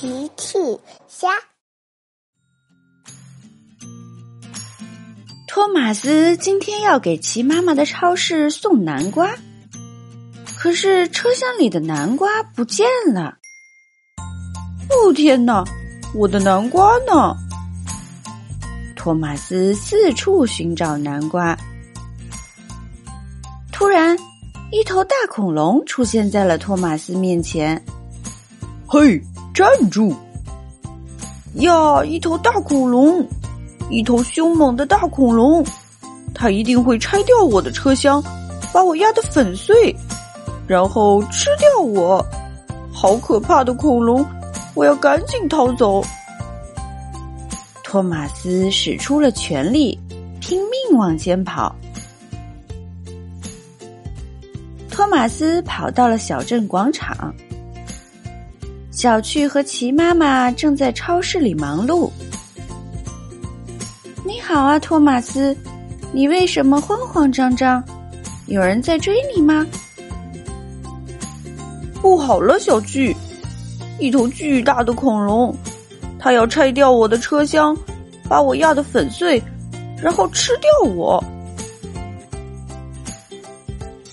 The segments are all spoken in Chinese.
奇趣虾。托马斯今天要给奇妈妈的超市送南瓜，可是车厢里的南瓜不见了。哦天哪，我的南瓜呢？托马斯四处寻找南瓜，突然，一头大恐龙出现在了托马斯面前。嘿，站住！呀，一头大恐龙，一头凶猛的大恐龙，它一定会拆掉我的车厢，把我压得粉碎，然后吃掉我。好可怕的恐龙！我要赶紧逃走。托马斯使出了全力，拼命往前跑。托马斯跑到了小镇广场。小趣和齐妈妈正在超市里忙碌。你好啊，托马斯，你为什么慌慌张张？有人在追你吗？不好了，小趣，一头巨大的恐龙，它要拆掉我的车厢，把我压得粉碎，然后吃掉我。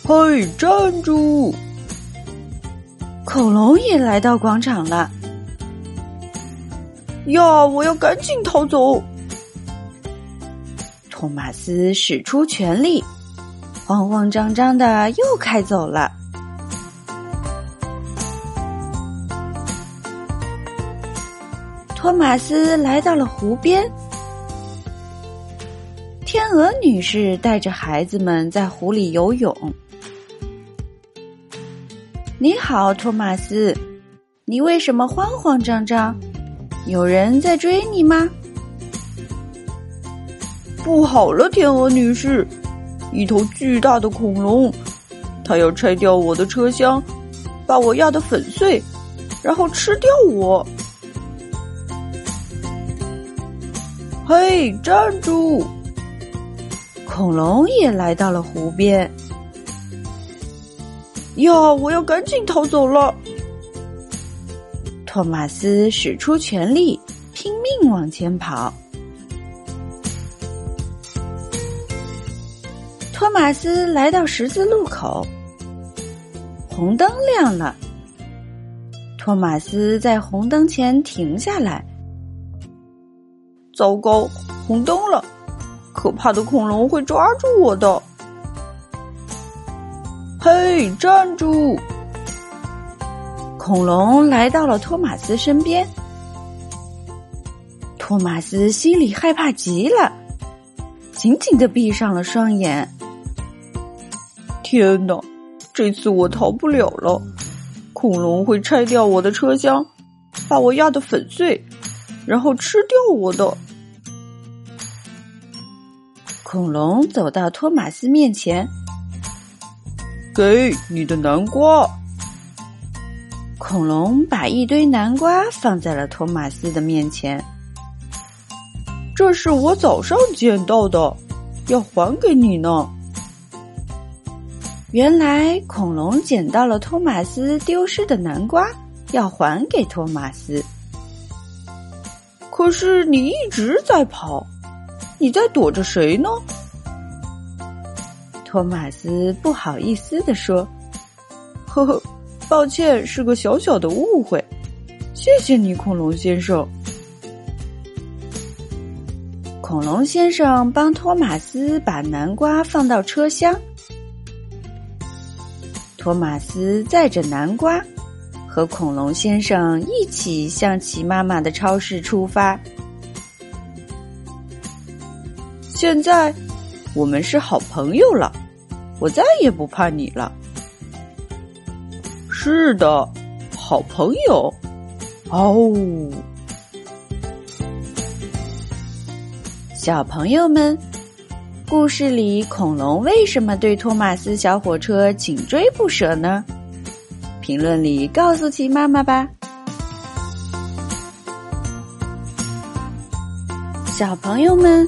嘿，站住！恐龙也来到广场了。呀！我要赶紧逃走。托马斯使出全力，慌慌张张的又开走了。托马斯来到了湖边，天鹅女士带着孩子们在湖里游泳。你好，托马斯，你为什么慌慌张张？有人在追你吗？不好了，天鹅女士，一头巨大的恐龙，它要拆掉我的车厢，把我压得粉碎，然后吃掉我。嘿，站住！恐龙也来到了湖边。呀！我要赶紧逃走了。托马斯使出全力，拼命往前跑。托马斯来到十字路口，红灯亮了。托马斯在红灯前停下来。糟糕，红灯了！可怕的恐龙会抓住我的。嘿，站住！恐龙来到了托马斯身边，托马斯心里害怕极了，紧紧的闭上了双眼。天哪，这次我逃不了了！恐龙会拆掉我的车厢，把我压得粉碎，然后吃掉我的。恐龙走到托马斯面前。给你的南瓜。恐龙把一堆南瓜放在了托马斯的面前。这是我早上捡到的，要还给你呢。原来恐龙捡到了托马斯丢失的南瓜，要还给托马斯。可是你一直在跑，你在躲着谁呢？托马斯不好意思的说：“呵呵，抱歉，是个小小的误会。谢谢你，恐龙先生。”恐龙先生帮托马斯把南瓜放到车厢。托马斯载着南瓜，和恐龙先生一起向奇妈妈的超市出发。现在，我们是好朋友了。我再也不怕你了。是的，好朋友。哦，小朋友们，故事里恐龙为什么对托马斯小火车紧追不舍呢？评论里告诉奇妈妈吧。小朋友们。